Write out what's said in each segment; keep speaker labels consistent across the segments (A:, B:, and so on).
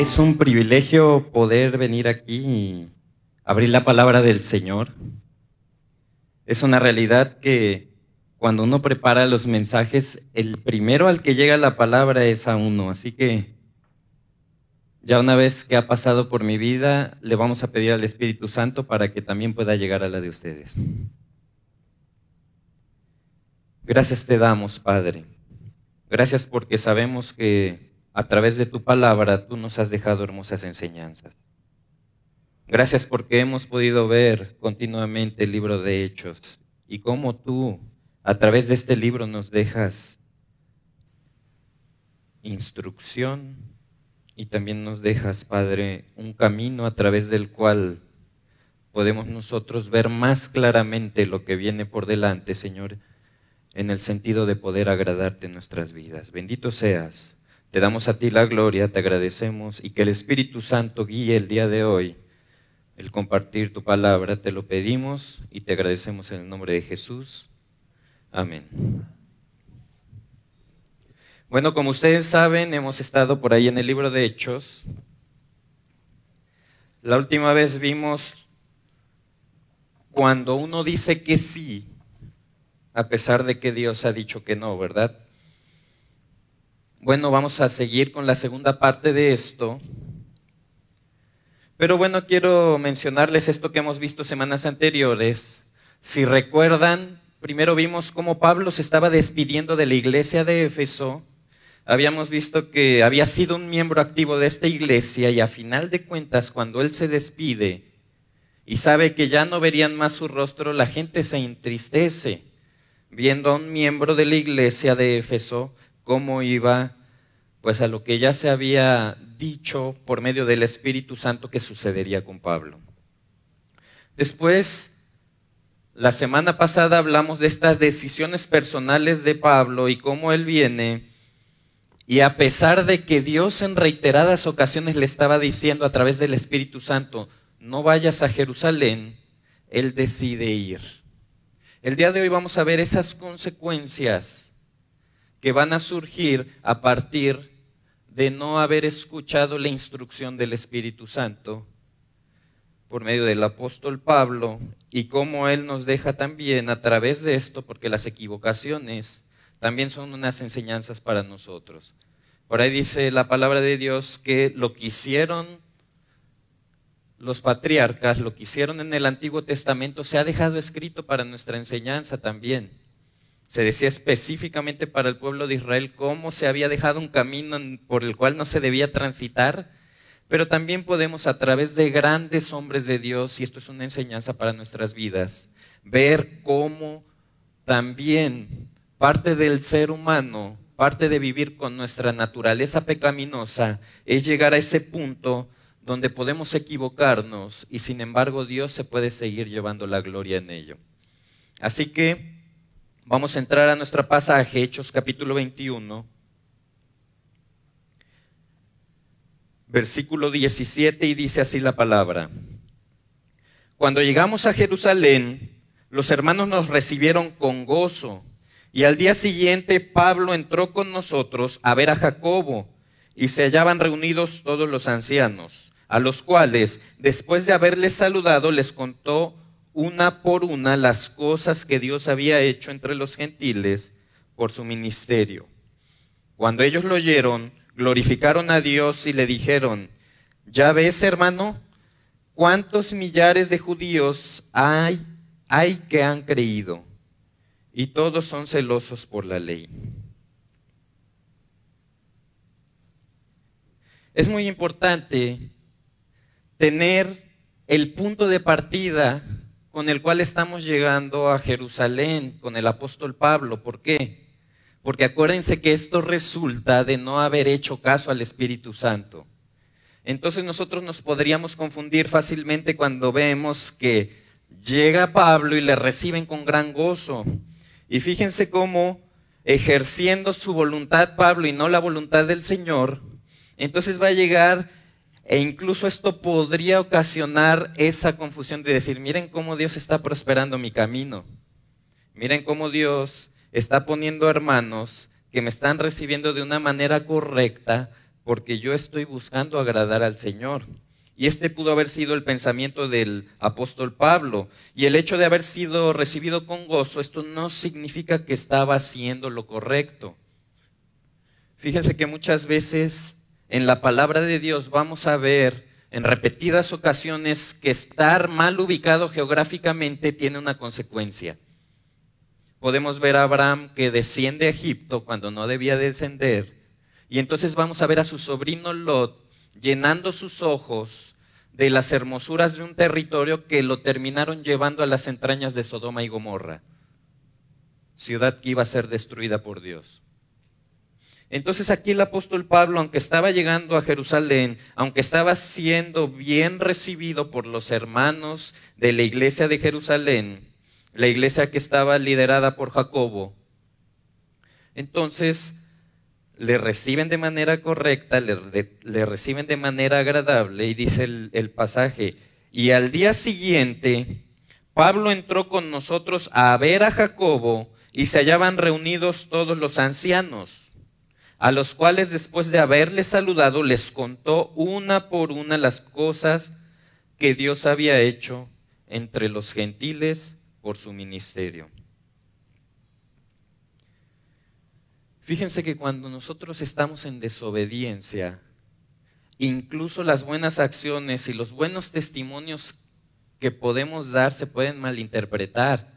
A: Es un privilegio poder venir aquí y abrir la palabra del Señor. Es una realidad que cuando uno prepara los mensajes, el primero al que llega la palabra es a uno. Así que ya una vez que ha pasado por mi vida, le vamos a pedir al Espíritu Santo para que también pueda llegar a la de ustedes. Gracias te damos, Padre. Gracias porque sabemos que a través de tu palabra tú nos has dejado hermosas enseñanzas. Gracias porque hemos podido ver continuamente el libro de Hechos y cómo tú a través de este libro nos dejas instrucción y también nos dejas, Padre, un camino a través del cual podemos nosotros ver más claramente lo que viene por delante, Señor en el sentido de poder agradarte en nuestras vidas. Bendito seas. Te damos a ti la gloria, te agradecemos y que el Espíritu Santo guíe el día de hoy el compartir tu palabra. Te lo pedimos y te agradecemos en el nombre de Jesús. Amén. Bueno, como ustedes saben, hemos estado por ahí en el libro de Hechos. La última vez vimos cuando uno dice que sí a pesar de que Dios ha dicho que no, ¿verdad? Bueno, vamos a seguir con la segunda parte de esto. Pero bueno, quiero mencionarles esto que hemos visto semanas anteriores. Si recuerdan, primero vimos cómo Pablo se estaba despidiendo de la iglesia de Éfeso. Habíamos visto que había sido un miembro activo de esta iglesia y a final de cuentas, cuando él se despide y sabe que ya no verían más su rostro, la gente se entristece viendo a un miembro de la iglesia de Éfeso cómo iba pues a lo que ya se había dicho por medio del Espíritu Santo que sucedería con Pablo. Después, la semana pasada hablamos de estas decisiones personales de Pablo y cómo él viene y a pesar de que Dios en reiteradas ocasiones le estaba diciendo a través del Espíritu Santo, no vayas a Jerusalén, él decide ir. El día de hoy vamos a ver esas consecuencias que van a surgir a partir de no haber escuchado la instrucción del Espíritu Santo por medio del apóstol Pablo y cómo él nos deja también a través de esto, porque las equivocaciones también son unas enseñanzas para nosotros. Por ahí dice la palabra de Dios que lo que hicieron los patriarcas, lo que hicieron en el Antiguo Testamento, se ha dejado escrito para nuestra enseñanza también. Se decía específicamente para el pueblo de Israel cómo se había dejado un camino por el cual no se debía transitar, pero también podemos a través de grandes hombres de Dios, y esto es una enseñanza para nuestras vidas, ver cómo también parte del ser humano, parte de vivir con nuestra naturaleza pecaminosa, es llegar a ese punto donde podemos equivocarnos y sin embargo Dios se puede seguir llevando la gloria en ello. Así que vamos a entrar a nuestro pasaje, Hechos capítulo 21, versículo 17 y dice así la palabra. Cuando llegamos a Jerusalén, los hermanos nos recibieron con gozo y al día siguiente Pablo entró con nosotros a ver a Jacobo y se hallaban reunidos todos los ancianos a los cuales, después de haberles saludado, les contó una por una las cosas que Dios había hecho entre los gentiles por su ministerio. Cuando ellos lo oyeron, glorificaron a Dios y le dijeron, ya ves, hermano, cuántos millares de judíos hay, hay que han creído, y todos son celosos por la ley. Es muy importante tener el punto de partida con el cual estamos llegando a Jerusalén con el apóstol Pablo. ¿Por qué? Porque acuérdense que esto resulta de no haber hecho caso al Espíritu Santo. Entonces nosotros nos podríamos confundir fácilmente cuando vemos que llega Pablo y le reciben con gran gozo. Y fíjense cómo ejerciendo su voluntad Pablo y no la voluntad del Señor, entonces va a llegar e incluso esto podría ocasionar esa confusión de decir, miren cómo Dios está prosperando mi camino. Miren cómo Dios está poniendo hermanos que me están recibiendo de una manera correcta porque yo estoy buscando agradar al Señor. Y este pudo haber sido el pensamiento del apóstol Pablo. Y el hecho de haber sido recibido con gozo, esto no significa que estaba haciendo lo correcto. Fíjense que muchas veces en la palabra de Dios vamos a ver en repetidas ocasiones que estar mal ubicado geográficamente tiene una consecuencia. Podemos ver a Abraham que desciende a Egipto cuando no debía descender. Y entonces vamos a ver a su sobrino Lot llenando sus ojos de las hermosuras de un territorio que lo terminaron llevando a las entrañas de Sodoma y Gomorra, ciudad que iba a ser destruida por Dios. Entonces aquí el apóstol Pablo, aunque estaba llegando a Jerusalén, aunque estaba siendo bien recibido por los hermanos de la iglesia de Jerusalén, la iglesia que estaba liderada por Jacobo, entonces le reciben de manera correcta, le, reciben de manera agradable y dice el, pasaje, y al día siguiente Pablo entró con nosotros a ver a Jacobo y se hallaban reunidos todos los ancianos, a los cuales después de haberles saludado les contó una por una las cosas que Dios había hecho entre los gentiles por su ministerio. Fíjense que cuando nosotros estamos en desobediencia, incluso las buenas acciones y los buenos testimonios que podemos dar se pueden malinterpretar.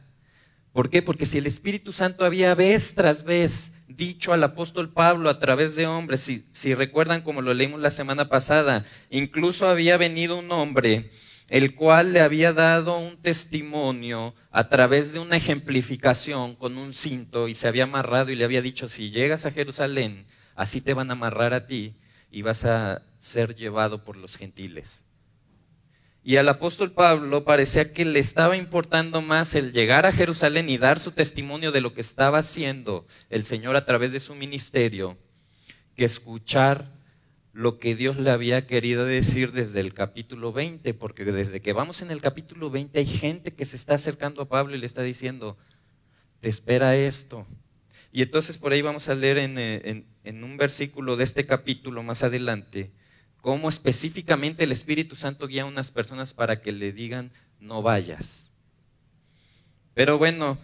A: ¿Por qué? Porque si el Espíritu Santo había vez tras vez dicho al apóstol Pablo a través de hombres, si, recuerdan como lo leímos la semana pasada, incluso había venido un hombre el cual le había dado un testimonio a través de una ejemplificación con un cinto y se había amarrado y le había dicho, si llegas a Jerusalén, así te van a amarrar a ti y vas a ser llevado por los gentiles. Y al apóstol Pablo parecía que le estaba importando más el llegar a Jerusalén y dar su testimonio de lo que estaba haciendo el Señor a través de su ministerio, que escuchar lo que Dios le había querido decir desde el capítulo 20, porque desde que vamos en el capítulo 20 hay gente que se está acercando a Pablo y le está diciendo, te espera esto. Y entonces por ahí vamos a leer en, eh, en un versículo de este capítulo más adelante, cómo específicamente el Espíritu Santo guía a unas personas para que le digan, no vayas. Pero bueno,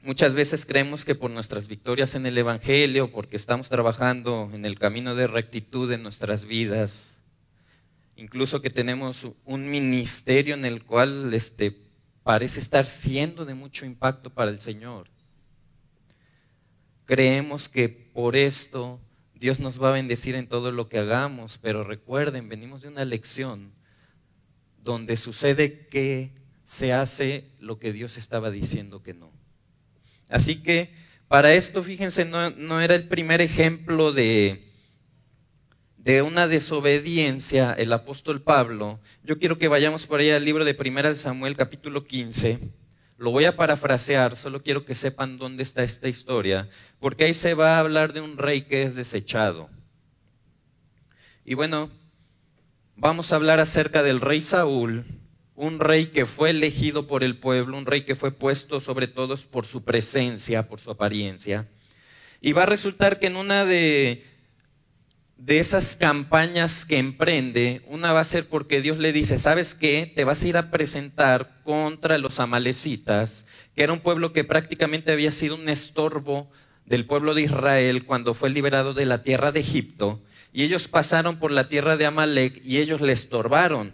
A: Muchas veces creemos que por nuestras victorias en el Evangelio, porque estamos trabajando en el camino de rectitud en nuestras vidas, incluso que tenemos un ministerio en el cual este, parece estar siendo de mucho impacto para el Señor. Creemos que por esto Dios nos va a bendecir en todo lo que hagamos, pero recuerden, venimos de una lección donde sucede que se hace lo que Dios estaba diciendo que no. Así que para esto, fíjense, no, era el primer ejemplo de, de una desobediencia el apóstol Pablo. Yo quiero que vayamos por ahí al libro de Primera de Samuel, capítulo 15. Lo voy a parafrasear, solo quiero que sepan dónde está esta historia, porque ahí se va a hablar de un rey que es desechado. Y bueno, vamos a hablar acerca del rey Saúl, un rey que fue elegido por el pueblo, un rey que fue puesto sobre todos por su presencia, por su apariencia. Y va a resultar que en una de, de esas campañas que emprende, una va a ser porque Dios le dice, ¿sabes qué? Te vas a ir a presentar contra los amalecitas, que era un pueblo que prácticamente había sido un estorbo del pueblo de Israel cuando fue liberado de la tierra de Egipto. Y ellos pasaron por la tierra de Amalek y ellos le estorbaron.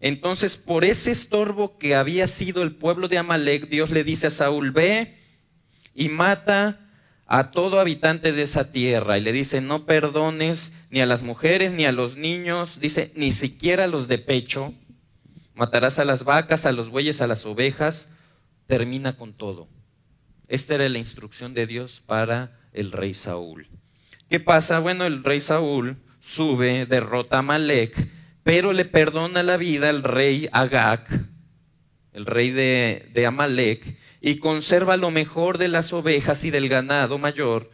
A: Entonces, por ese estorbo que había sido el pueblo de Amalek, Dios le dice a Saúl, ve y mata a todo habitante de esa tierra. Y le dice, no perdones ni a las mujeres ni a los niños, dice, ni siquiera a los de pecho. Matarás a las vacas, a los bueyes, a las ovejas. Termina con todo. Esta era la instrucción de Dios para el rey Saúl. ¿Qué pasa? Bueno, el rey Saúl sube, derrota a Amalek pero le perdona la vida al rey Agag, el rey de, de Amalek, y conserva lo mejor de las ovejas y del ganado mayor,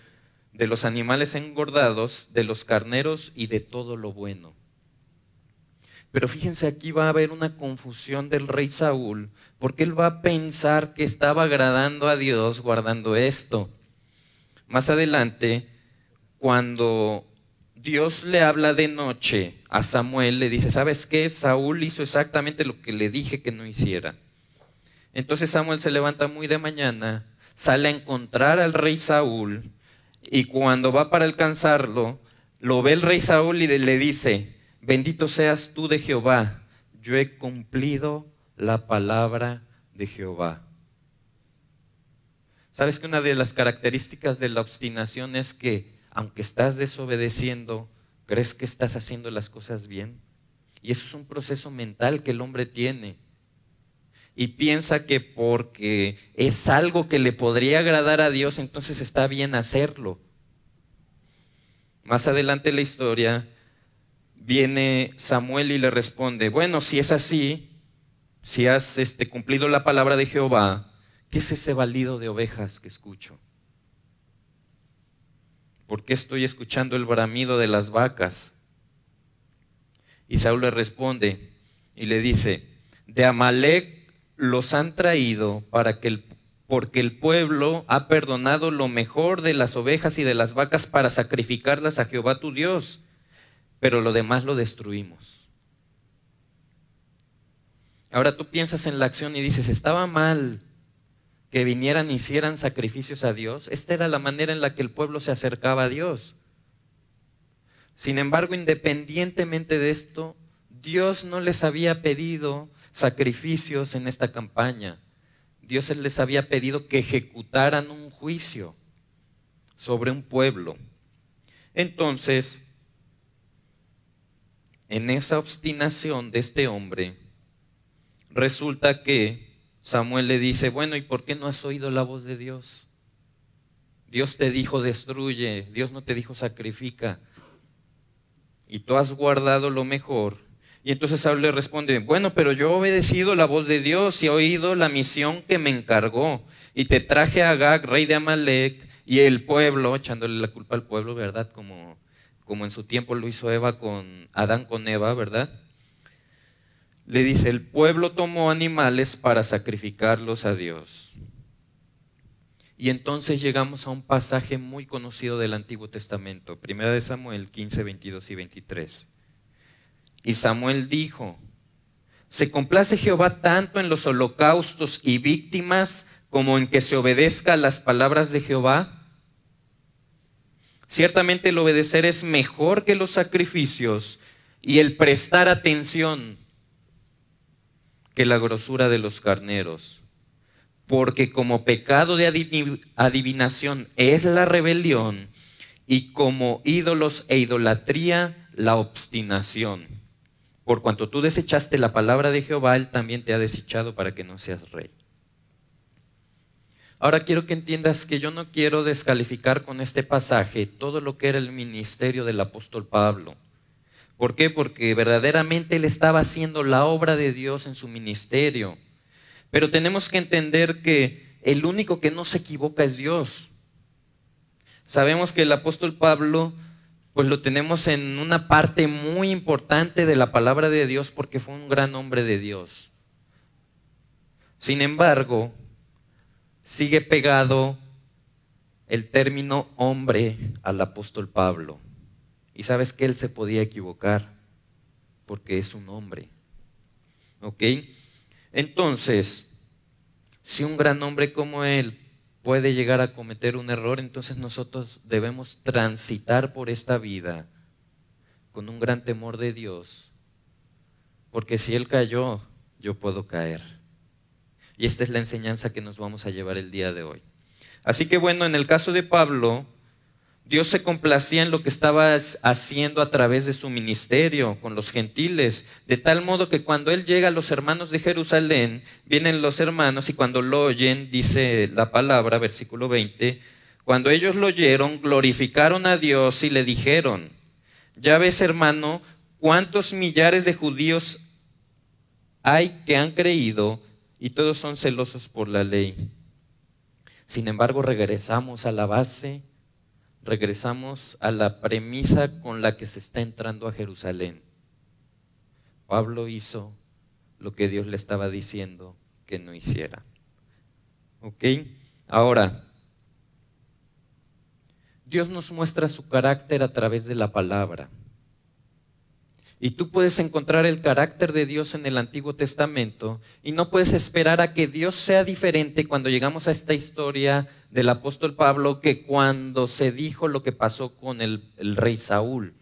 A: de los animales engordados, de los carneros y de todo lo bueno. Pero fíjense, aquí va a haber una confusión del rey Saúl, porque él va a pensar que estaba agradando a Dios guardando esto. Más adelante, cuando Dios le habla de noche a Samuel, le dice, ¿sabes qué? Saúl hizo exactamente lo que le dije que no hiciera. Entonces Samuel se levanta muy de mañana, sale a encontrar al rey Saúl y cuando va para alcanzarlo, lo ve el rey Saúl y le dice, bendito seas tú de Jehová, yo he cumplido la palabra de Jehová. ¿Sabes que una de las características de la obstinación es que aunque estás desobedeciendo, crees que estás haciendo las cosas bien? Y eso es un proceso mental que el hombre tiene. Y piensa que porque es algo que le podría agradar a Dios, entonces está bien hacerlo. Más adelante en la historia viene Samuel y le responde, bueno, si es así, si has este, cumplido la palabra de Jehová, ¿Qué es ese balido de ovejas que escucho? ¿Por qué estoy escuchando el bramido de las vacas? Y Saúl le responde y le dice, de Amalek los han traído para que el, porque el pueblo ha perdonado lo mejor de las ovejas y de las vacas para sacrificarlas a Jehová tu Dios, pero lo demás lo destruimos. Ahora tú piensas en la acción y dices, estaba mal que vinieran y hicieran sacrificios a Dios. Esta era la manera en la que el pueblo se acercaba a Dios. Sin embargo, independientemente de esto, Dios no les había pedido sacrificios en esta campaña. Dios les había pedido que ejecutaran un juicio sobre un pueblo. Entonces, en esa obstinación de este hombre, resulta que Samuel le dice, bueno, ¿y por qué no has oído la voz de Dios? Dios te dijo destruye, Dios no te dijo sacrifica. Y tú has guardado lo mejor. Y entonces Saúl le responde, bueno, pero yo he obedecido la voz de Dios y he oído la misión que me encargó. Y te traje a Agag, rey de Amalek, y el pueblo, echándole la culpa al pueblo, ¿verdad? Como, como en su tiempo lo hizo Eva con Adán con Eva, ¿verdad? le dice, el pueblo tomó animales para sacrificarlos a Dios. Y entonces llegamos a un pasaje muy conocido del Antiguo Testamento, Primera de Samuel 15, 22 y 23. Y Samuel dijo, ¿se complace Jehová tanto en los holocaustos y víctimas como en que se obedezca a las palabras de Jehová? Ciertamente el obedecer es mejor que los sacrificios y el prestar atención que la grosura de los carneros. Porque como pecado de adivinación es la rebelión y como ídolos e idolatría la obstinación. Por cuanto tú desechaste la palabra de Jehová, Él también te ha desechado para que no seas rey. Ahora quiero que entiendas que yo no quiero descalificar con este pasaje todo lo que era el ministerio del apóstol Pablo. ¿Por qué? Porque verdaderamente él estaba haciendo la obra de Dios en su ministerio. Pero tenemos que entender que el único que no se equivoca es Dios. Sabemos que el apóstol Pablo, pues lo tenemos en una parte muy importante de la palabra de Dios porque fue un gran hombre de Dios. Sin embargo, sigue pegado el término hombre al apóstol Pablo. Y sabes que él se podía equivocar porque es un hombre. ¿Ok? Entonces, si un gran hombre como él puede llegar a cometer un error, entonces nosotros debemos transitar por esta vida con un gran temor de Dios. Porque si él cayó, yo puedo caer. Y esta es la enseñanza que nos vamos a llevar el día de hoy. Así que bueno, en el caso de Pablo, Dios se complacía en lo que estaba haciendo a través de su ministerio con los gentiles, de tal modo que cuando él llega a los hermanos de Jerusalén, vienen los hermanos y cuando lo oyen, dice la palabra, versículo 20, cuando ellos lo oyeron, glorificaron a Dios y le dijeron, ya ves hermano, cuántos millares de judíos hay que han creído y todos son celosos por la ley. Sin embargo, regresamos a la base regresamos a la premisa con la que se está entrando a Jerusalén. Pablo hizo lo que Dios le estaba diciendo que no hiciera. ¿Ok? Ahora, Dios nos muestra su carácter a través de la palabra. Y tú puedes encontrar el carácter de Dios en el Antiguo Testamento y no puedes esperar a que Dios sea diferente cuando llegamos a esta historia del apóstol Pablo que cuando se dijo lo que pasó con el, rey Saúl.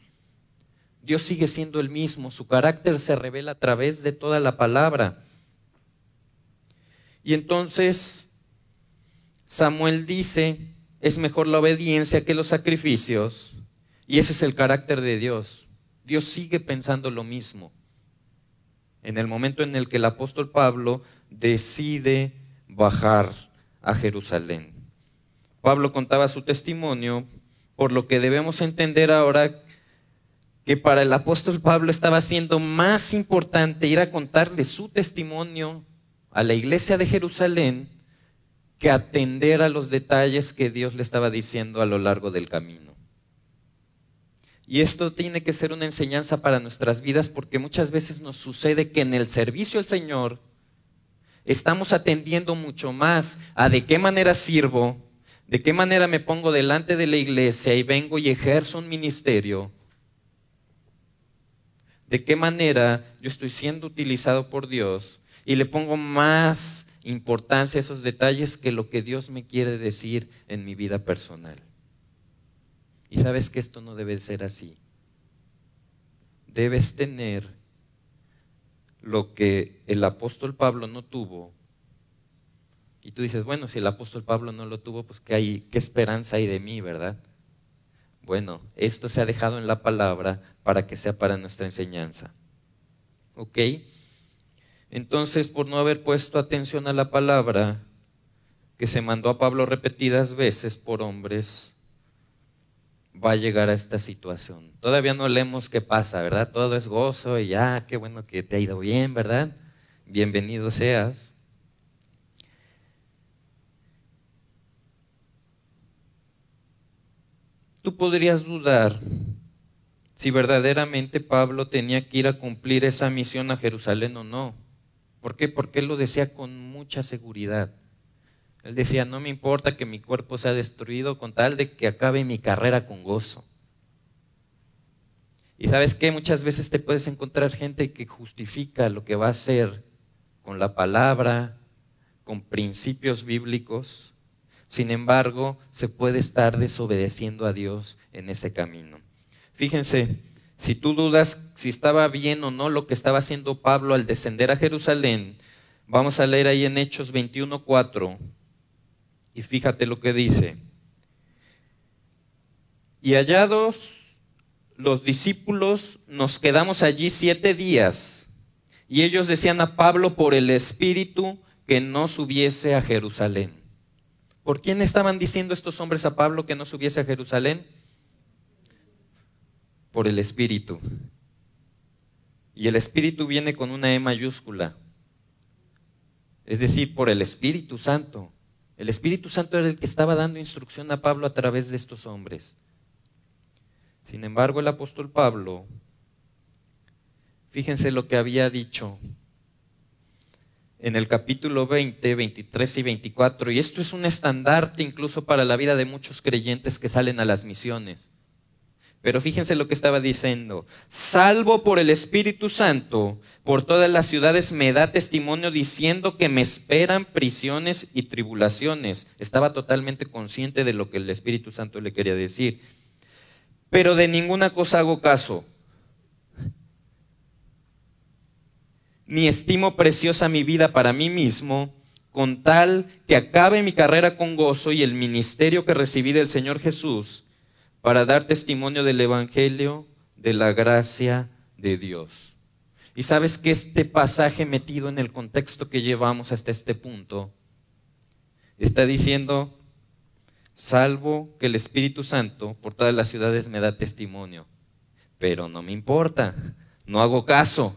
A: Dios sigue siendo el mismo, su carácter se revela a través de toda la palabra. Y entonces Samuel dice, es mejor la obediencia que los sacrificios, y ese es el carácter de Dios. Dios sigue pensando lo mismo. En el momento en el que el apóstol Pablo decide bajar a Jerusalén. Pablo contaba su testimonio, por lo que debemos entender ahora que para el apóstol Pablo estaba siendo más importante ir a contarle su testimonio a la iglesia de Jerusalén que atender a los detalles que Dios le estaba diciendo a lo largo del camino. Y esto tiene que ser una enseñanza para nuestras vidas porque muchas veces nos sucede que en el servicio al Señor estamos atendiendo mucho más a de qué manera sirvo, de qué manera me pongo delante de la iglesia y vengo y ejerzo un ministerio, de qué manera yo estoy siendo utilizado por Dios y le pongo más importancia a esos detalles que lo que Dios me quiere decir en mi vida personal. Y sabes que esto no debe ser así. Debes tener lo que el apóstol Pablo no tuvo. Y tú dices, bueno, si el apóstol Pablo no lo tuvo, pues qué, hay, qué esperanza hay de mí, ¿verdad? Bueno, esto se ha dejado en la palabra para que sea para nuestra enseñanza. ¿Ok? Entonces, por no haber puesto atención a la palabra que se mandó a Pablo repetidas veces por hombres, va a llegar a esta situación. Todavía no leemos qué pasa, ¿verdad? Todo es gozo y ya, qué bueno que te ha ido bien, ¿verdad? Bienvenido seas. Tú podrías dudar si verdaderamente Pablo tenía que ir a cumplir esa misión a Jerusalén o no. ¿Por qué? Porque él lo decía con mucha seguridad. Él decía, no me importa que mi cuerpo sea destruido con tal de que acabe mi carrera con gozo. Y sabes qué, muchas veces te puedes encontrar gente que justifica lo que va a hacer con la palabra, con principios bíblicos, sin embargo, se puede estar desobedeciendo a Dios en ese camino. Fíjense, si tú dudas si estaba bien o no lo que estaba haciendo Pablo al descender a Jerusalén, vamos a leer ahí en Hechos 21:4 y fíjate lo que dice. Y hallados los discípulos, nos quedamos allí siete días. Y ellos decían a Pablo por el Espíritu que no subiese a Jerusalén. ¿Por quién estaban diciendo estos hombres a Pablo que no subiese a Jerusalén? Por el Espíritu. Y el Espíritu viene con una E mayúscula. Es decir, por el Espíritu Santo. El Espíritu Santo era el que estaba dando instrucción a Pablo a través de estos hombres. Sin embargo, el apóstol Pablo, fíjense lo que había dicho en el capítulo 20, 23 y 24. Y esto es un estandarte incluso para la vida de muchos creyentes que salen a las misiones. Pero fíjense lo que estaba diciendo. Salvo por el Espíritu Santo, por todas las ciudades me da testimonio diciendo que me esperan prisiones y tribulaciones. Estaba totalmente consciente de lo que el Espíritu Santo le quería decir. Pero de ninguna cosa hago caso ni estimo preciosa mi vida para mí mismo, con tal que acabe mi carrera con gozo y el ministerio que recibí del Señor Jesús para dar testimonio del Evangelio de la gracia de Dios. Y sabes que este pasaje metido en el contexto que llevamos hasta este punto está diciendo, salvo que el Espíritu Santo por todas las ciudades me da testimonio, pero no me importa, no hago caso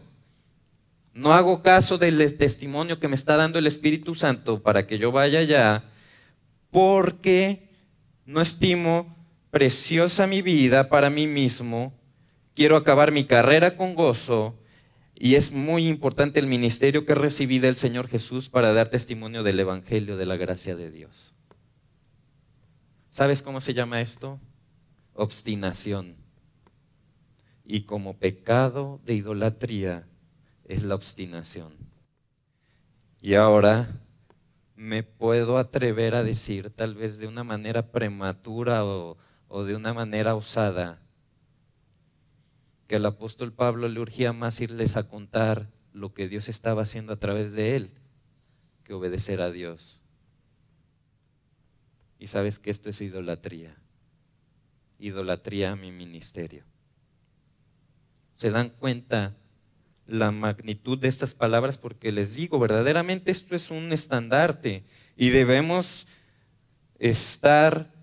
A: no hago caso del testimonio que me está dando el Espíritu Santo para que yo vaya allá, porque no estimo preciosa mi vida para mí mismo, quiero acabar mi carrera con gozo y es muy importante el ministerio que recibí del Señor Jesús para dar testimonio del Evangelio de la gracia de Dios. ¿Sabes cómo se llama esto? obstinación. Y como pecado de idolatría es la obstinación. Y ahora me puedo atrever a decir, tal vez de una manera prematura o, o de una manera osada, que al apóstol Pablo le urgía más irles a contar lo que Dios estaba haciendo a través de él que obedecer a Dios. Y sabes que esto es idolatría. Idolatría a mi ministerio. ¿Se dan cuenta la magnitud de estas palabras? Porque les digo, verdaderamente esto es un estandarte y debemos estar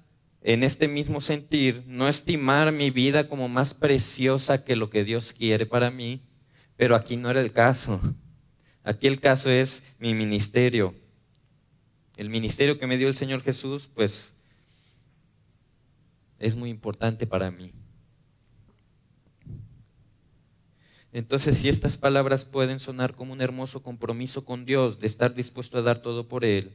A: en este mismo sentir, no estimar mi vida como más preciosa que lo que Dios quiere para mí, pero aquí no era el caso. Aquí el caso es mi ministerio. El ministerio que me dio el Señor Jesús, pues es muy importante para mí. Entonces, si estas palabras pueden sonar como un hermoso compromiso con Dios de estar dispuesto a dar todo por Él,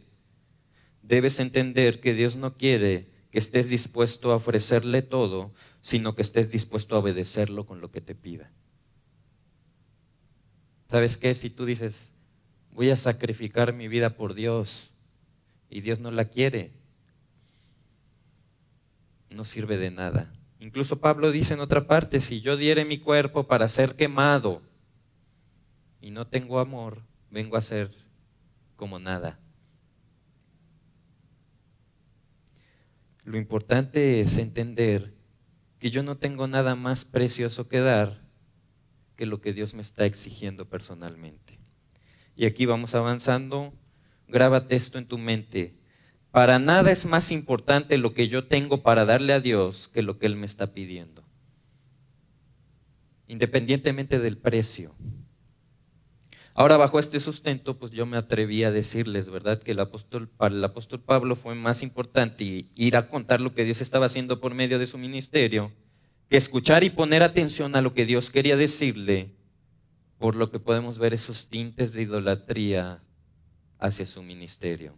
A: debes entender que Dios no quiere que estés dispuesto a ofrecerle todo, sino que estés dispuesto a obedecerlo con lo que te pida. ¿Sabes qué? Si tú dices, voy a sacrificar mi vida por Dios y Dios no la quiere, no sirve de nada. Incluso Pablo dice en otra parte, si yo diere mi cuerpo para ser quemado y no tengo amor, vengo a ser como nada. Lo importante es entender que yo no tengo nada más precioso que dar que lo que Dios me está exigiendo personalmente. Y aquí vamos avanzando. Grábate esto en tu mente. Para nada es más importante lo que yo tengo para darle a Dios que lo que Él me está pidiendo. Independientemente del precio. Ahora, bajo este sustento, pues yo me atreví a decirles, ¿verdad? Que el apóstol, para el apóstol Pablo fue más importante ir a contar lo que Dios estaba haciendo por medio de su ministerio que escuchar y poner atención a lo que Dios quería decirle, por lo que podemos ver esos tintes de idolatría hacia su ministerio.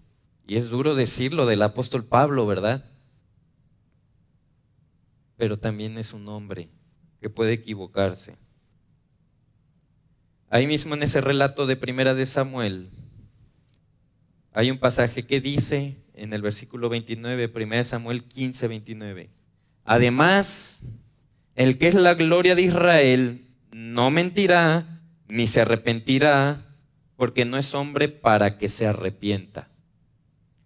A: Y es duro decirlo del apóstol Pablo, ¿verdad? Pero también es un hombre que puede equivocarse. Ahí mismo en ese relato de Primera de Samuel, hay un pasaje que dice en el versículo 29, Primera de Samuel 15, 29. Además, el que es la gloria de Israel no mentirá ni se arrepentirá, porque no es hombre para que se arrepienta.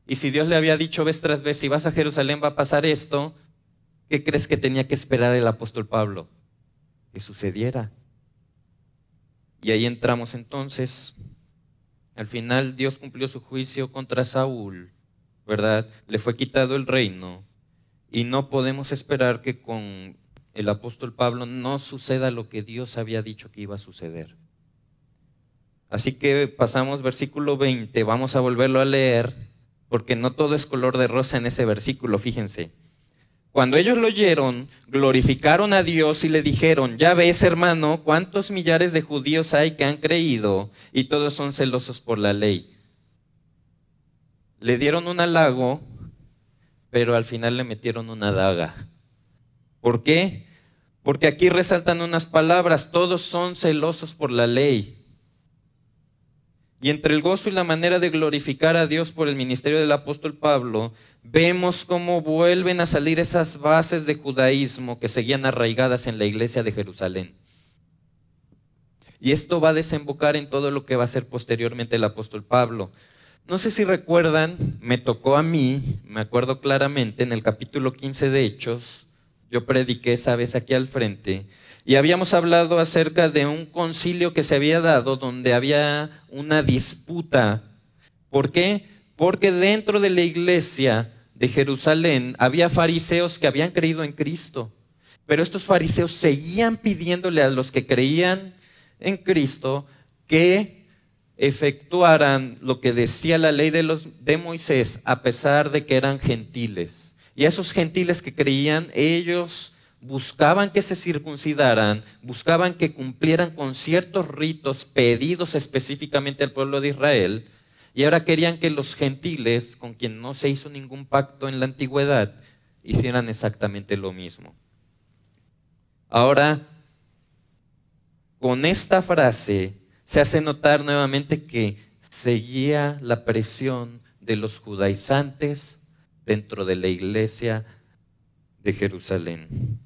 A: Y si Dios le había dicho vez tras vez, si vas a Jerusalén va a pasar esto, ¿qué crees que tenía que esperar el apóstol Pablo? Que sucediera. Y ahí entramos entonces. Al final Dios cumplió su juicio contra Saúl, ¿verdad? Le fue quitado el reino. Y no podemos esperar que con el apóstol Pablo, no suceda lo que Dios había dicho que iba a suceder. Así que pasamos versículo 20, vamos a volverlo a leer, porque no todo es color de rosa en ese versículo, fíjense. Cuando ellos lo oyeron, glorificaron a Dios y le dijeron, ya ves hermano, cuántos millares de judíos hay que han creído y todos son celosos por la ley. Le dieron un halago, pero al final le metieron una daga. ¿Por qué? Porque aquí resaltan unas palabras, todos son celosos por la ley. Y entre el gozo y la manera de glorificar a Dios por el ministerio del apóstol Pablo, vemos cómo vuelven a salir esas bases de judaísmo que seguían arraigadas en la iglesia de Jerusalén. Y esto va a desembocar en todo lo que va a ser posteriormente el apóstol Pablo. No sé si recuerdan, me tocó a mí, me acuerdo claramente, en el capítulo 15 de Hechos, yo prediqué esa vez aquí al frente y habíamos hablado acerca de un concilio que se había dado donde había una disputa. ¿Por qué? Porque dentro de la iglesia de Jerusalén había fariseos que habían creído en Cristo, pero estos fariseos seguían pidiéndole a los que creían en Cristo que efectuaran lo que decía la ley de, los, de Moisés a pesar de que eran gentiles. Y esos gentiles que creían, ellos buscaban que se circuncidaran, buscaban que cumplieran con ciertos ritos pedidos específicamente al pueblo de Israel, y ahora querían que los gentiles, con quien no se hizo ningún pacto en la antigüedad, hicieran exactamente lo mismo. Ahora, con esta frase se hace notar nuevamente que seguía la presión de los judaizantes dentro de la iglesia de Jerusalén.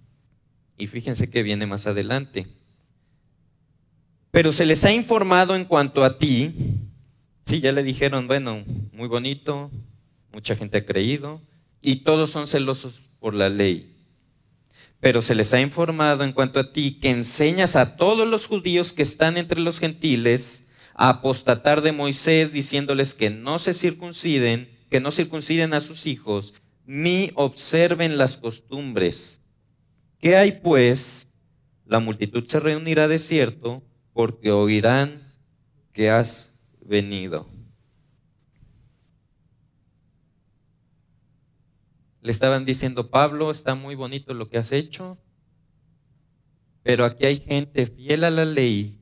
A: Y fíjense que viene más adelante. Pero se les ha informado en cuanto a ti. Sí, ya le dijeron, bueno, muy bonito, mucha gente ha creído, y todos son celosos por la ley. Pero se les ha informado en cuanto a ti que enseñas a todos los judíos que están entre los gentiles a apostatar de Moisés, diciéndoles que no se circunciden, que no circunciden a sus hijos, ni observen las costumbres. ¿Qué hay pues? La multitud se reunirá de cierto, porque oirán que has venido. Le estaban diciendo, Pablo, está muy bonito lo que has hecho, pero aquí hay gente fiel a la ley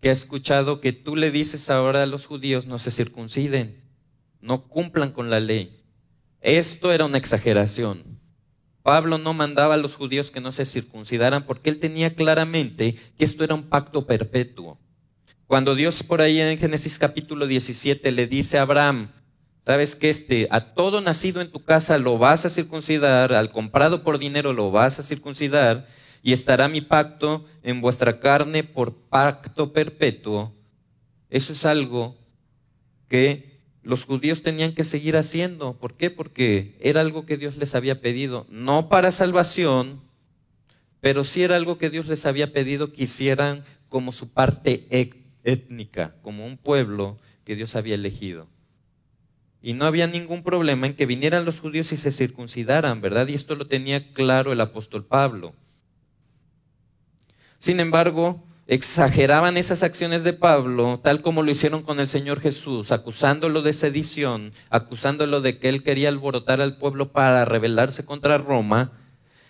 A: que ha escuchado que tú le dices ahora a los judíos no se circunciden, no cumplan con la ley. Esto era una exageración. Pablo no mandaba a los judíos que no se circuncidaran porque él tenía claramente que esto era un pacto perpetuo. Cuando Dios por ahí en Génesis capítulo 17 le dice a Abraham, sabes que este, a todo nacido en tu casa lo vas a circuncidar, al comprado por dinero lo vas a circuncidar, y estará mi pacto en vuestra carne por pacto perpetuo. Eso es algo que los judíos tenían que seguir haciendo. ¿Por qué? Porque era algo que Dios les había pedido, no para salvación, pero sí era algo que Dios les había pedido que hicieran como su parte étnica, como un pueblo que Dios había elegido. Y no había ningún problema en que vinieran los judíos y se circuncidaran, ¿verdad? Y esto lo tenía claro el apóstol Pablo. Sin embargo, exageraban esas acciones de Pablo, tal como lo hicieron con el Señor Jesús, acusándolo de sedición, acusándolo de que él quería alborotar al pueblo para rebelarse contra Roma,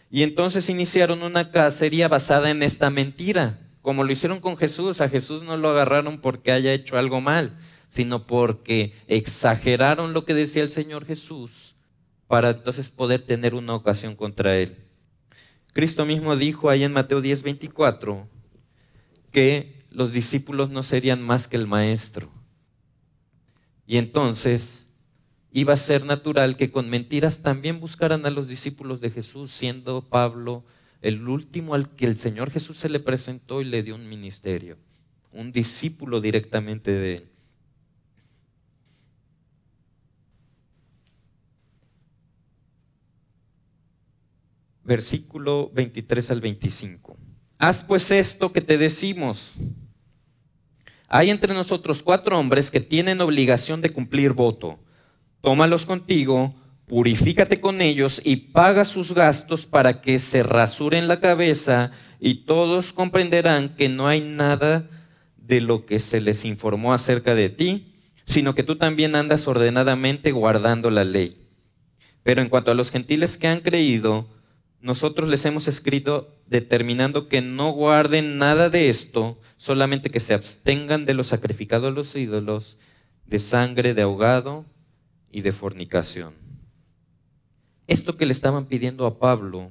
A: y entonces iniciaron una cacería basada en esta mentira, como lo hicieron con Jesús. A Jesús no lo agarraron porque haya hecho algo mal, sino porque exageraron lo que decía el Señor Jesús para entonces poder tener una ocasión contra él. Cristo mismo dijo ahí en Mateo 10, 24 que los discípulos no serían más que el maestro. Y entonces iba a ser natural que con mentiras también buscaran a los discípulos de Jesús, siendo Pablo el último al que el Señor Jesús se le presentó y le dio un ministerio, un discípulo directamente de él. versículo 23 al 25. Haz pues esto que te decimos. Hay entre nosotros cuatro hombres que tienen obligación de cumplir voto. Tómalos contigo, purifícate con ellos y paga sus gastos para que se rasuren la cabeza y todos comprenderán que no hay nada de lo que se les informó acerca de ti, sino que tú también andas ordenadamente guardando la ley. Pero en cuanto a los gentiles que han creído, nosotros les hemos escrito determinando que no guarden nada de esto, solamente que se abstengan de lo sacrificado a los ídolos, de sangre, de ahogado y de fornicación. Esto que le estaban pidiendo a Pablo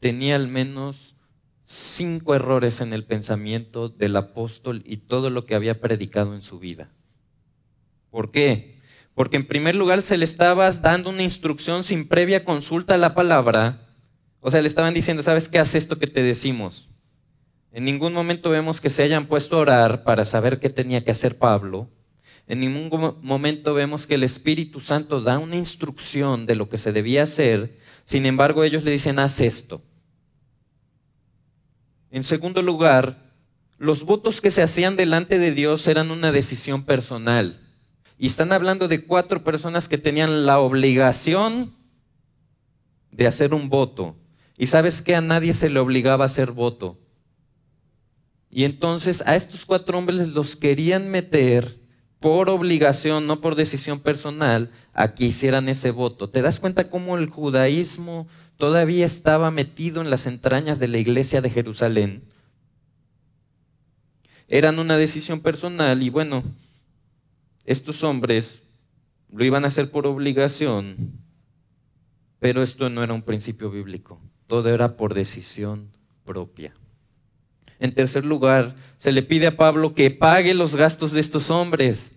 A: tenía al menos cinco errores en el pensamiento del apóstol y todo lo que había predicado en su vida. ¿Por qué? Porque en primer lugar se le estaba dando una instrucción sin previa consulta a la palabra. O sea, le estaban diciendo, ¿sabes qué? Haz esto que te decimos. En ningún momento vemos que se hayan puesto a orar para saber qué tenía que hacer Pablo. En ningún momento vemos que el Espíritu Santo da una instrucción de lo que se debía hacer. Sin embargo, ellos le dicen, haz esto. En segundo lugar, los votos que se hacían delante de Dios eran una decisión personal. Y están hablando de cuatro personas que tenían la obligación de hacer un voto. Y sabes que a nadie se le obligaba a hacer voto. Y entonces a estos cuatro hombres los querían meter por obligación, no por decisión personal, a que hicieran ese voto. ¿Te das cuenta cómo el judaísmo todavía estaba metido en las entrañas de la iglesia de Jerusalén? Eran una decisión personal y bueno, estos hombres lo iban a hacer por obligación, pero esto no era un principio bíblico. todo era por decisión propia. En tercer lugar, se le pide a Pablo que pague los gastos de estos hombres.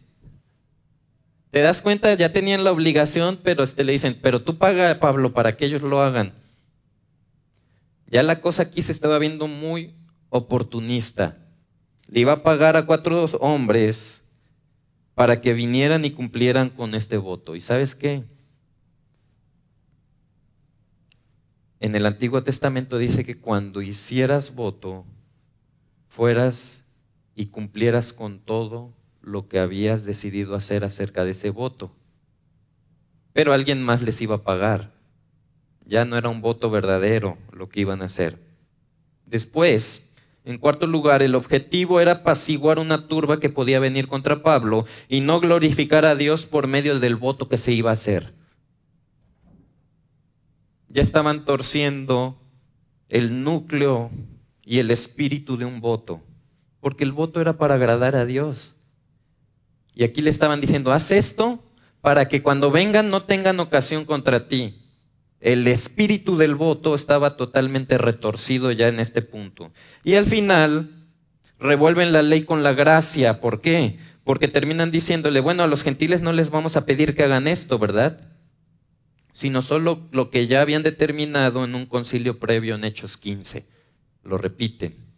A: ¿Te das cuenta? Ya tenían la obligación, pero este le dicen, pero tú paga, Pablo, para que ellos lo hagan. Ya la cosa aquí se estaba viendo muy oportunista. Le iba a pagar a cuatro hombres para que vinieran y cumplieran con este voto. ¿Y sabes qué? En el Antiguo Testamento dice que cuando hicieras voto, fueras y cumplieras con todo lo que habías decidido hacer acerca de ese voto. Pero alguien más les iba a pagar. Ya no era un voto verdadero lo que iban a hacer. Después, en cuarto lugar, el objetivo era apaciguar una turba que podía venir contra Pablo y no glorificar a Dios por medio del voto que se iba a hacer. Ya estaban torciendo el núcleo y el espíritu de un voto, porque el voto era para agradar a Dios. Y aquí le estaban diciendo, haz esto para que cuando vengan no tengan ocasión contra ti. El espíritu del voto estaba totalmente retorcido ya en este punto. Y al final revuelven la ley con la gracia. ¿Por qué? Porque terminan diciéndole, bueno, a los gentiles no les vamos a pedir que hagan esto, ¿verdad? Sino solo lo que ya habían determinado en un concilio previo en Hechos 15. Lo repiten.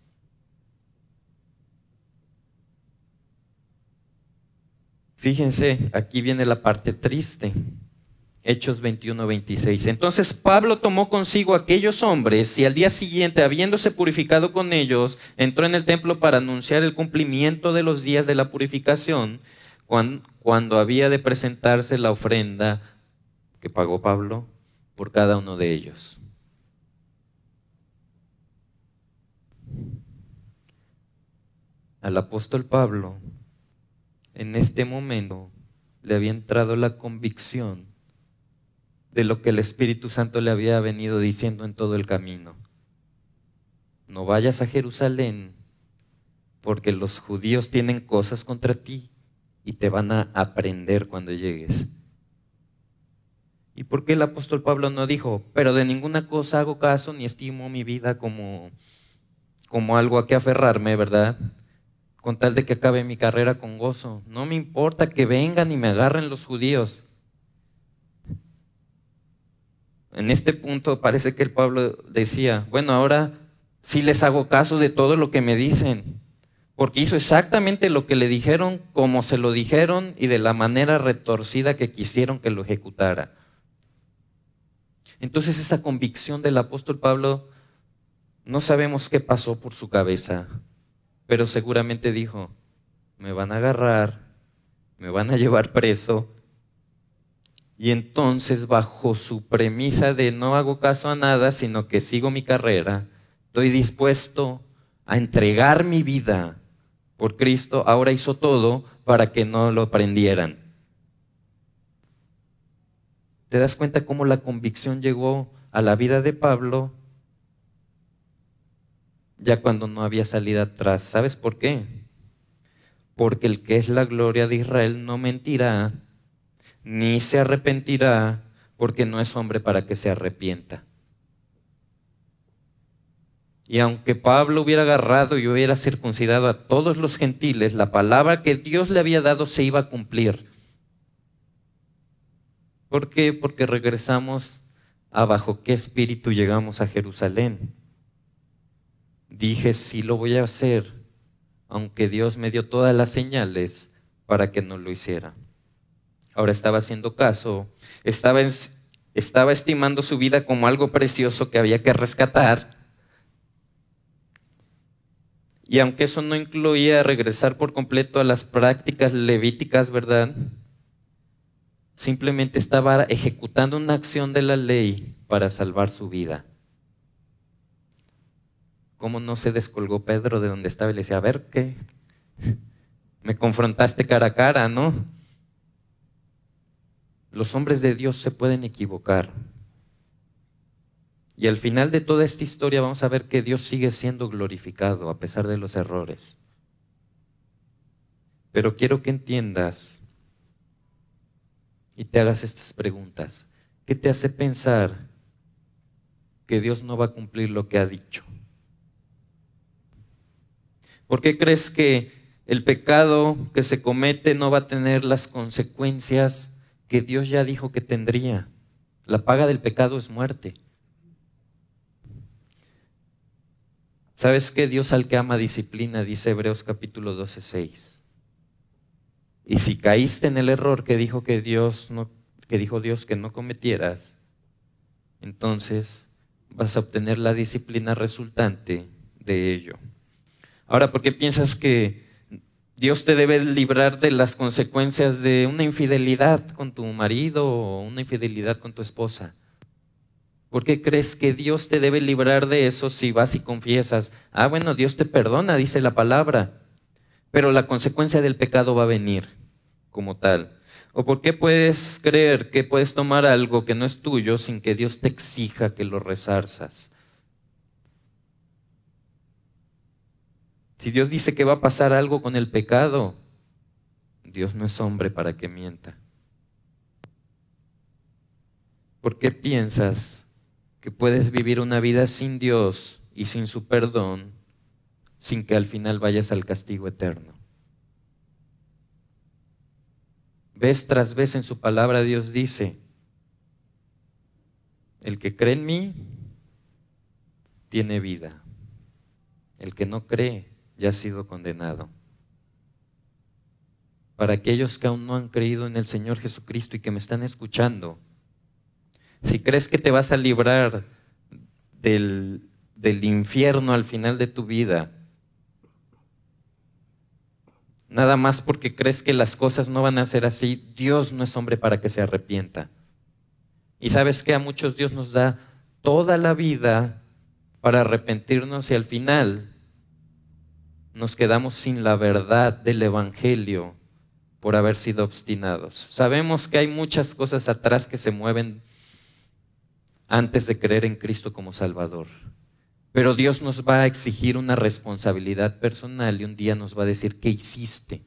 A: Fíjense, aquí viene la parte triste. Hechos 21, 26. Entonces Pablo tomó consigo aquellos hombres y al día siguiente, habiéndose purificado con ellos, entró en el templo para anunciar el cumplimiento de los días de la purificación, cuando, cuando había de presentarse la ofrenda que pagó Pablo por cada uno de ellos. Al apóstol Pablo en este momento le había entrado la convicción de lo que el Espíritu Santo le había venido diciendo en todo el camino. No vayas a Jerusalén porque los judíos tienen cosas contra ti y te van a aprender cuando llegues. ¿Y por qué el apóstol Pablo no dijo, pero de ninguna cosa hago caso ni estimo mi vida como, como algo a que aferrarme, ¿verdad? con tal de que acabe mi carrera con gozo. No me importa que vengan y me agarren los judíos. En este punto parece que el Pablo decía, bueno, ahora sí les hago caso de todo lo que me dicen, porque hizo exactamente lo que le dijeron, como se lo dijeron y de la manera retorcida que quisieron que lo ejecutara. Entonces esa convicción del apóstol Pablo, no sabemos qué pasó por su cabeza, pero seguramente dijo, me van a agarrar, me van a llevar preso. Y entonces bajo su premisa de no hago caso a nada, sino que sigo mi carrera, estoy dispuesto a entregar mi vida por Cristo, ahora hizo todo para que no lo aprendieran. ¿Te das cuenta cómo la convicción llegó a la vida de Pablo ya cuando no había salida atrás. ¿Sabes por qué? Porque el que es la gloria de Israel no mentirá, ni se arrepentirá, porque no es hombre para que se arrepienta. Y aunque Pablo hubiera agarrado y hubiera circuncidado a todos los gentiles, la palabra que Dios le había dado se iba a cumplir. ¿Por qué? Porque regresamos a bajo qué espíritu llegamos a Jerusalén dije, sí lo voy a hacer, aunque Dios me dio todas las señales para que no lo hiciera. Ahora estaba haciendo caso, estaba, estimando su vida como algo precioso que había que rescatar. Y aunque eso no incluía regresar por completo a las prácticas levíticas, ¿verdad? Simplemente estaba ejecutando una acción de la ley para salvar su vida. ¿Cómo no se descolgó Pedro de donde estaba y le decía, a ver, ¿qué? Me confrontaste cara a cara, ¿no? Los hombres de Dios se pueden equivocar. Y al final de toda esta historia vamos a ver que Dios sigue siendo glorificado a pesar de los errores. Pero quiero que entiendas y te hagas estas preguntas. ¿Qué te hace pensar que Dios no va a cumplir lo que ha dicho? ¿Por qué crees que el pecado que se comete no va a tener las consecuencias que Dios ya dijo que tendría? La paga del pecado es muerte. ¿Sabes que Dios al que ama disciplina? Dice Hebreos capítulo 12, 6. Y si caíste en el error que dijo que Dios no, que dijo Dios que no cometieras, entonces vas a obtener la disciplina resultante de ello. Ahora, ¿por qué piensas que Dios te debe librar de las consecuencias de una infidelidad con tu marido o una infidelidad con tu esposa? ¿Por qué crees que Dios te debe librar de eso si vas y confiesas? Ah, bueno, Dios te perdona, dice la palabra, pero la consecuencia del pecado va a venir como tal. ¿O por qué puedes creer que puedes tomar algo que no es tuyo sin que Dios te exija que lo resarzas? Si Dios dice que va a pasar algo con el pecado, Dios no es hombre para que mienta. ¿Por qué piensas que puedes vivir una vida sin Dios y sin su perdón sin que al final vayas al castigo eterno. Vez tras vez en su palabra Dios dice, el que cree en mí tiene vida. El que no cree ya ha sido condenado. Para aquellos que aún no han creído en el Señor Jesucristo y que me están escuchando, si crees que te vas a librar del, infierno al final de tu vida, nada más porque crees que las cosas no van a ser así, Dios no es hombre para que se arrepienta. Y sabes que a muchos Dios nos da toda la vida para arrepentirnos y al final nos quedamos sin la verdad del Evangelio por haber sido obstinados. Sabemos que hay muchas cosas atrás que se mueven antes de creer en Cristo como Salvador. Pero Dios nos va a exigir una responsabilidad personal y un día nos va a decir, ¿qué hiciste?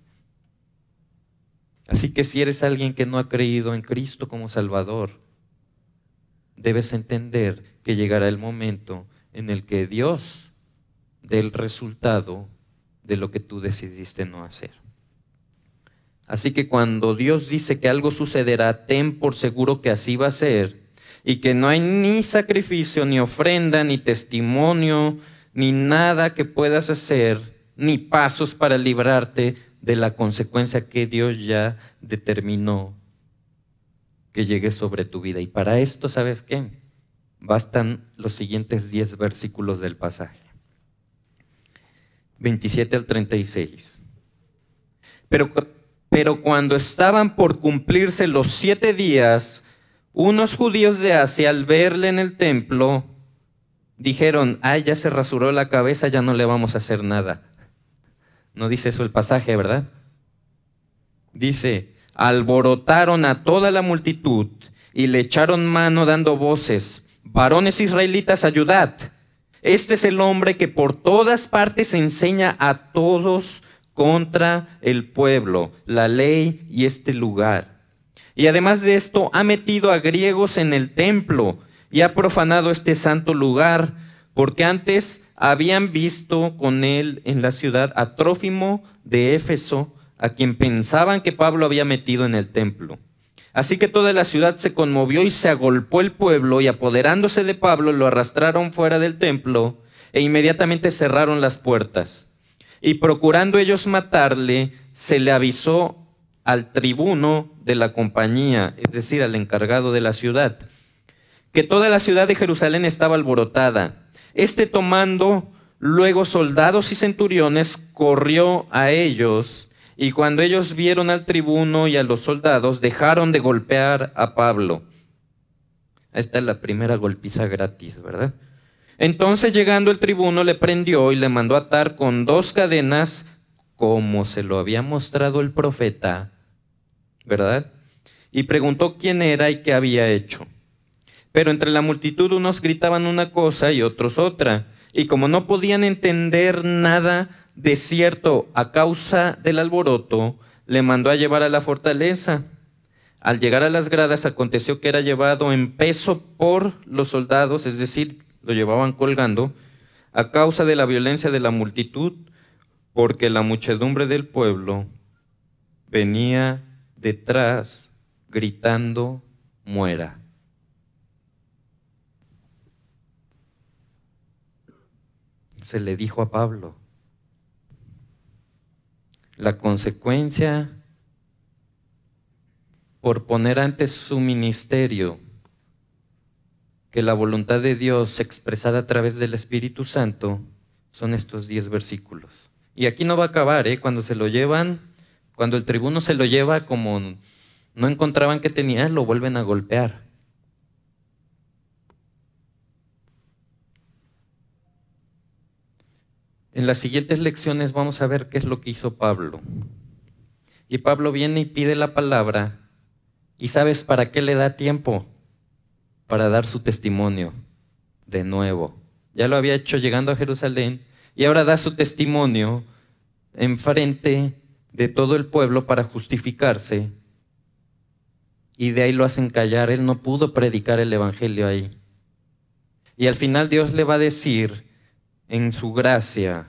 A: Así que si eres alguien que no ha creído en Cristo como Salvador, debes entender que llegará el momento en el que Dios dé el resultado de lo que tú decidiste no hacer. Así que cuando Dios dice que algo sucederá, ten por seguro que así va a ser y que no hay ni sacrificio, ni ofrenda, ni testimonio, ni nada que puedas hacer, ni pasos para librarte de la consecuencia que Dios ya determinó que llegue sobre tu vida. Y para esto, ¿sabes qué? Bastan los siguientes 10 versículos del pasaje. 27 al 36. Pero, pero cuando estaban por cumplirse los siete días, unos judíos de Asia, al verle en el templo, dijeron, ay, ya se rasuró la cabeza, ya no le vamos a hacer nada. No dice eso el pasaje, ¿verdad? Dice, alborotaron a toda la multitud y le echaron mano dando voces, varones israelitas, ayudad. Este es el hombre que por todas partes enseña a todos contra el pueblo, la ley y este lugar. Y además de esto, ha metido a griegos en el templo y ha profanado este santo lugar, porque antes habían visto con él en la ciudad a Trófimo de Éfeso, a quien pensaban que Pablo había metido en el templo. Así que toda la ciudad se conmovió y se agolpó el pueblo, y apoderándose de Pablo, lo arrastraron fuera del templo, e inmediatamente cerraron las puertas. Y procurando ellos matarle, se le avisó al tribuno de la compañía, es decir, al encargado de la ciudad, que toda la ciudad de Jerusalén estaba alborotada. Este tomando luego soldados y centuriones, corrió a ellos, y cuando ellos vieron al tribuno y a los soldados, dejaron de golpear a Pablo. Esta es la primera golpiza gratis, ¿verdad? Entonces llegando el tribuno le prendió y le mandó atar con dos cadenas, como se lo había mostrado el profeta, ¿verdad? Y preguntó quién era y qué había hecho. Pero entre la multitud unos gritaban una cosa y otros otra. Y como no podían entender nada de cierto a causa del alboroto, le mandó a llevar a la fortaleza. Al llegar a las gradas aconteció que era llevado en peso por los soldados, es decir, lo llevaban colgando, a causa de la violencia de la multitud, porque la muchedumbre del pueblo venía detrás gritando, muera. Se le dijo a Pablo, la consecuencia por poner antes su ministerio que la voluntad de Dios expresada a través del Espíritu Santo son estos diez versículos. Y aquí no va a acabar, ¿eh? Cuando se lo llevan, cuando el tribuno se lo lleva como no encontraban que tenía, lo vuelven a golpear. En las siguientes lecciones vamos a ver qué es lo que hizo Pablo. Y Pablo viene y pide la palabra. ¿Y sabes para qué le da tiempo? Para dar su testimonio de nuevo. Ya lo había hecho llegando a Jerusalén y ahora da su testimonio en frente de todo el pueblo para justificarse. Y de ahí lo hacen callar. Él no pudo predicar el Evangelio ahí. Y al final Dios le va a decir, en su gracia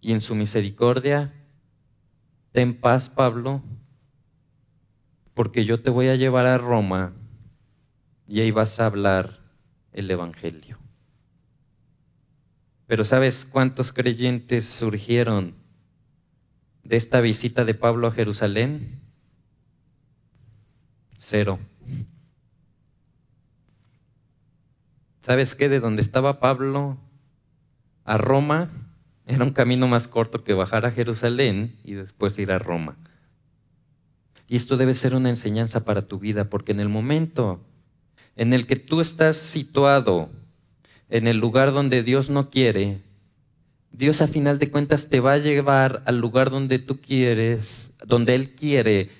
A: y en su misericordia, ten paz, Pablo, porque yo te voy a llevar a Roma y ahí vas a hablar el Evangelio. Pero ¿sabes cuántos creyentes surgieron de esta visita de Pablo a Jerusalén? Cero. ¿Sabes qué? De donde estaba Pablo a Roma era un camino más corto que bajar a Jerusalén y después ir a Roma. Y esto debe ser una enseñanza para tu vida, porque en el momento en el que tú estás situado en el lugar donde Dios no quiere, Dios a final de cuentas te va a llevar al lugar donde tú quieres, donde Él quiere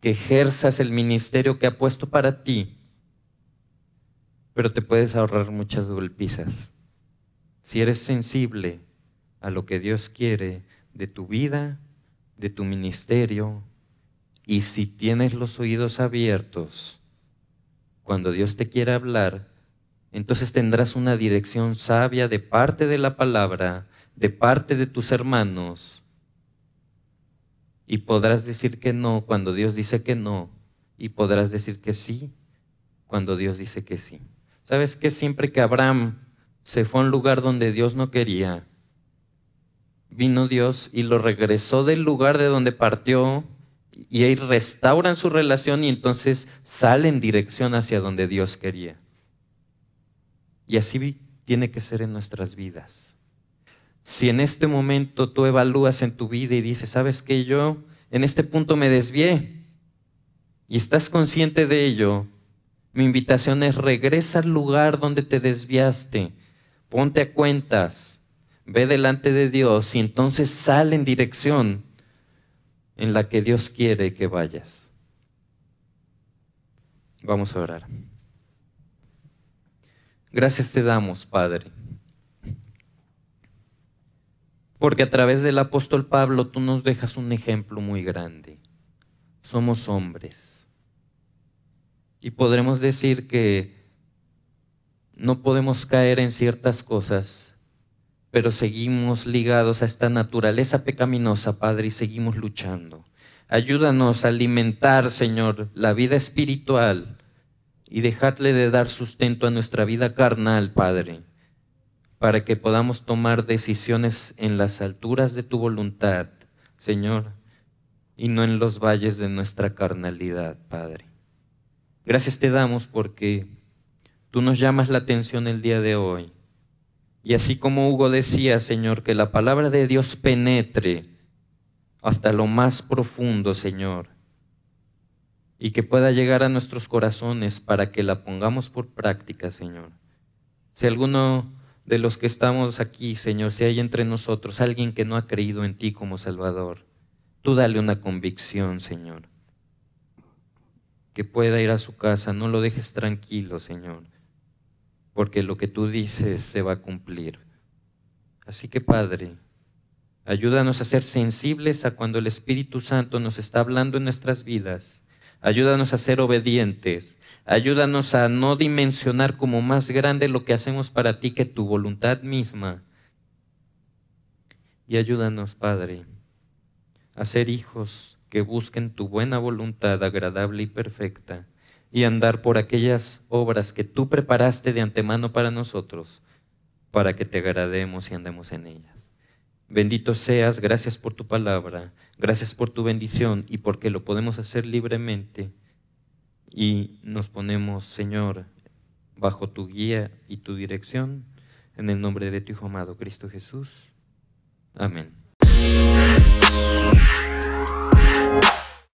A: que ejerzas el ministerio que ha puesto para ti, pero te puedes ahorrar muchas golpizas si eres sensible a lo que Dios quiere de tu vida, de tu ministerio, y si tienes los oídos abiertos, cuando Dios te quiera hablar, entonces tendrás una dirección sabia de parte de la palabra, de parte de tus hermanos, y podrás decir que no cuando Dios dice que no, y podrás decir que sí cuando Dios dice que sí. ¿Sabes que siempre que Abraham se fue a un lugar donde Dios no quería. Vino Dios y lo regresó del lugar de donde partió y ahí restauran su relación y entonces sale en dirección hacia donde Dios quería. Y así tiene que ser en nuestras vidas. Si en este momento tú evalúas en tu vida y dices, ¿sabes qué? Yo en este punto me desvié y estás consciente de ello, mi invitación es regresa al lugar donde te desviaste ponte a cuentas, ve delante de Dios y entonces sale en dirección en la que Dios quiere que vayas. Vamos a orar. Gracias te damos, Padre, porque a través del apóstol Pablo tú nos dejas un ejemplo muy grande. Somos hombres. Y podremos decir que no podemos caer en ciertas cosas, pero seguimos ligados a esta naturaleza pecaminosa, Padre, y seguimos luchando. Ayúdanos a alimentar, Señor, la vida espiritual y dejarle de dar sustento a nuestra vida carnal, Padre, para que podamos tomar decisiones en las alturas de tu voluntad, Señor, y no en los valles de nuestra carnalidad, Padre. Gracias te damos porque Tú nos llamas la atención el día de hoy. Y así como Hugo decía, Señor, que la palabra de Dios penetre hasta lo más profundo, Señor, y que pueda llegar a nuestros corazones para que la pongamos por práctica, Señor. Si alguno de los que estamos aquí, Señor, si hay entre nosotros alguien que no ha creído en ti como Salvador, tú dale una convicción, Señor. Que pueda ir a su casa, no lo dejes tranquilo, Señor porque lo que tú dices se va a cumplir. Así que Padre, ayúdanos a ser sensibles a cuando el Espíritu Santo nos está hablando en nuestras vidas, Ayúdanos a ser obedientes. Ayúdanos a no dimensionar como más grande lo que hacemos para ti que tu voluntad misma. Y ayúdanos, Padre, a ser hijos que busquen tu buena voluntad agradable y perfecta y andar por aquellas obras que tú preparaste de antemano para nosotros, para que te agrademos y andemos en ellas. Bendito seas, gracias por tu palabra, gracias por tu bendición y porque lo podemos hacer libremente. Y nos ponemos, Señor, bajo tu guía y tu dirección, en el nombre de tu Hijo amado, Cristo Jesús. Amén.